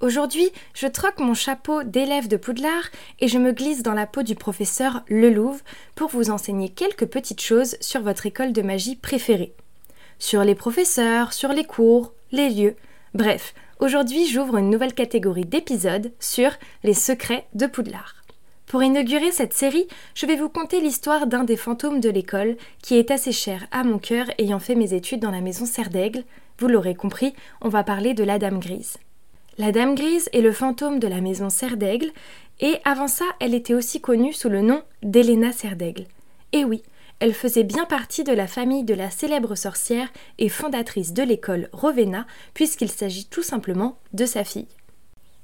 Aujourd'hui, je troque mon chapeau d'élève de Poudlard et je me glisse dans la peau du professeur Lelouve pour vous enseigner quelques petites choses sur votre école de magie préférée. Sur les professeurs, sur les cours, les lieux, bref, aujourd'hui j'ouvre une nouvelle catégorie d'épisodes sur les secrets de Poudlard. Pour inaugurer cette série, je vais vous conter l'histoire d'un des fantômes de l'école qui est assez cher à mon cœur ayant fait mes études dans la maison Serre d'Aigle. Vous l'aurez compris, on va parler de la Dame Grise. La Dame Grise est le fantôme de la maison Serre d'Aigle, et avant ça, elle était aussi connue sous le nom d'Héléna Serre d'Aigle. Et oui, elle faisait bien partie de la famille de la célèbre sorcière et fondatrice de l'école Rowena, puisqu'il s'agit tout simplement de sa fille.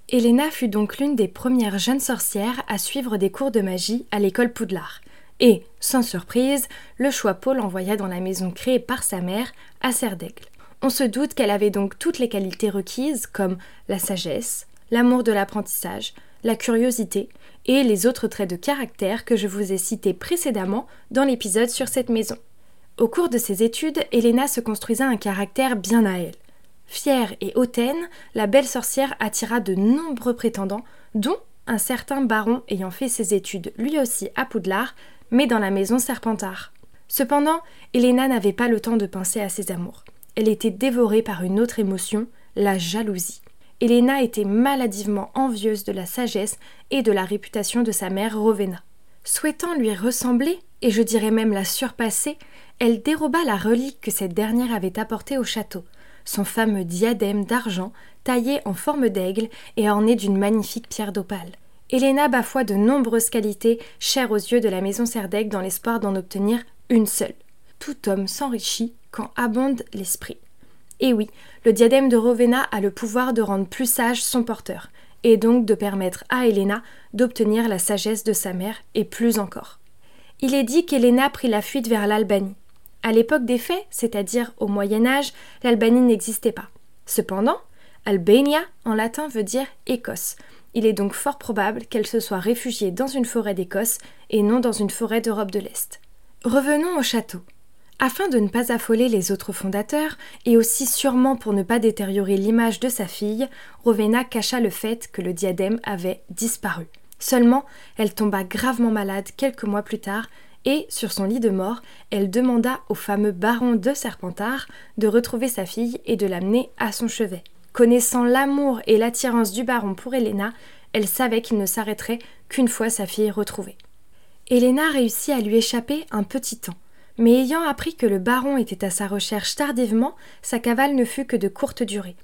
Héléna fut donc l'une des premières jeunes sorcières à suivre des cours de magie à l'école Poudlard. Et, sans surprise, le choix Paul envoya dans la maison créée par sa mère à Serre d'Aigle. On se doute qu'elle avait donc toutes les qualités requises comme la sagesse, l'amour de l'apprentissage, la curiosité et les autres traits de caractère que je vous ai cités précédemment dans l'épisode sur cette maison. Au cours de ses études, Helena se construisa un caractère bien à elle. Fière et hautaine, la belle sorcière attira de nombreux prétendants, dont un certain baron ayant fait ses études lui aussi à Poudlard, mais dans la maison Serpentard. Cependant, Helena n'avait pas le temps de penser à ses amours elle était dévorée par une autre émotion, la jalousie. Helena était maladivement envieuse de la sagesse et de la réputation de sa mère Rowena. Souhaitant lui ressembler, et je dirais même la surpasser, elle déroba la relique que cette dernière avait apportée au château, son fameux diadème d'argent taillé en forme d'aigle et orné d'une magnifique pierre d'opale. Helena bafoua de nombreuses qualités chères aux yeux de la maison Serdaigle dans l'espoir d'en obtenir une seule. Tout homme s'enrichit quand abonde l'esprit. Et oui, le diadème de Rowena a le pouvoir de rendre plus sage son porteur, et donc de permettre à Helena d'obtenir la sagesse de sa mère, et plus encore. Il est dit qu'Helena prit la fuite vers l'Albanie. À l'époque des faits, c'est-à-dire au Moyen Âge, l'Albanie n'existait pas. Cependant, Albania en latin veut dire Écosse. Il est donc fort probable qu'elle se soit réfugiée dans une forêt d'Écosse et non dans une forêt d'Europe de l'Est. Revenons au château. Afin de ne pas affoler les autres fondateurs, et aussi sûrement pour ne pas détériorer l'image de sa fille, Rowena cacha le fait que le diadème avait disparu. Seulement, elle tomba gravement malade quelques mois plus tard, et, sur son lit de mort, elle demanda au fameux baron de Serpentard de retrouver sa fille et de l'amener à son chevet. Connaissant l'amour et l'attirance du baron pour Helena, elle savait qu'il ne s'arrêterait qu'une fois sa fille retrouvée. Helena réussit à lui échapper un petit temps. Mais ayant appris que le baron était à sa recherche tardivement, sa cavale ne fut que de courte durée.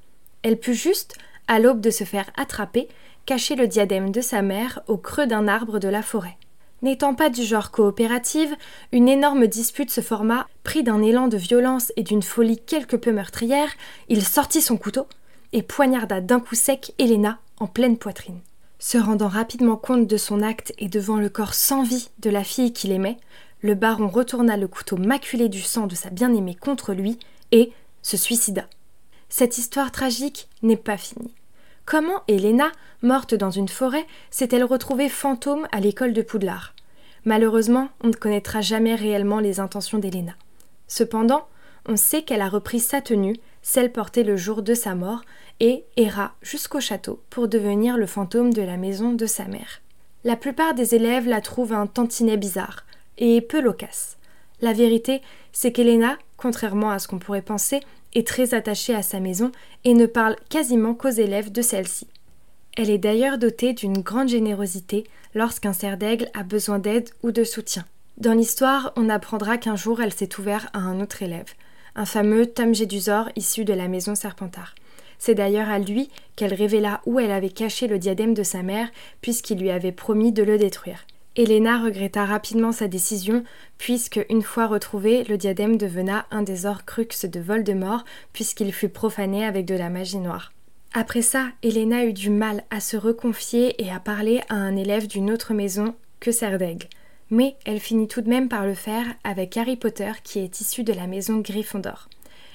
Elle put juste, à l'aube de se faire attraper, cacher le diadème de sa mère au creux d'un arbre de la forêt. N'étant pas du genre coopérative, une énorme dispute se forma, pris d'un élan de violence et d'une folie quelque peu meurtrière, il sortit son couteau et poignarda d'un coup sec Helena en pleine poitrine. Se rendant rapidement compte de son acte et devant le corps sans vie de la fille qu'il aimait, le baron retourna le couteau maculé du sang de sa bien-aimée contre lui et se suicida. Cette histoire tragique n'est pas finie. Comment Helena, morte dans une forêt, s'est-elle retrouvée fantôme à l'école de Poudlard? Malheureusement, on ne connaîtra jamais réellement les intentions d'Helena. Cependant, on sait qu'elle a repris sa tenue, celle portée le jour de sa mort, et erra jusqu'au château pour devenir le fantôme de la maison de sa mère. La plupart des élèves la trouvent un tantinet bizarre, et peu loquace. La vérité, c'est qu'Elena, contrairement à ce qu'on pourrait penser, est très attachée à sa maison et ne parle quasiment qu'aux élèves de celle-ci. Elle est d'ailleurs dotée d'une grande générosité lorsqu'un cerf d'aigle a besoin d'aide ou de soutien. Dans l'histoire, on apprendra qu'un jour elle s'est ouverte à un autre élève, un fameux Tom Gédusor issu de la maison Serpentard. C'est d'ailleurs à lui qu'elle révéla où elle avait caché le diadème de sa mère, puisqu'il lui avait promis de le détruire. Helena regretta rapidement sa décision, puisque, une fois retrouvé, le diadème devena un des horcruxes de Voldemort, puisqu'il fut profané avec de la magie noire. Après ça, Elena eut du mal à se reconfier et à parler à un élève d'une autre maison que Serdaigle. Mais elle finit tout de même par le faire avec Harry Potter qui est issu de la maison Gryffondor.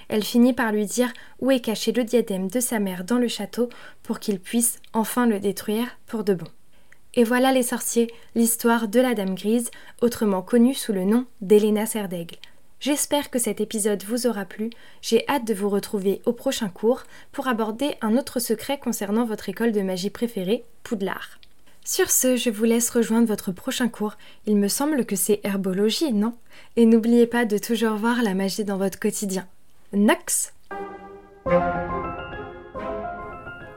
Elle finit par lui dire où est caché le diadème de sa mère dans le château pour qu'il puisse enfin le détruire pour de bon? Et voilà les sorciers, l'histoire de la Dame Grise, autrement connue sous le nom d'Elena Serdaigle. J'espère que cet épisode vous aura plu. J'ai hâte de vous retrouver au prochain cours pour aborder un autre secret concernant votre école de magie préférée, Poudlard. Sur ce, je vous laisse rejoindre votre prochain cours. Il me semble que c'est herbologie, non? Et n'oubliez pas de toujours voir la magie dans votre quotidien. Nox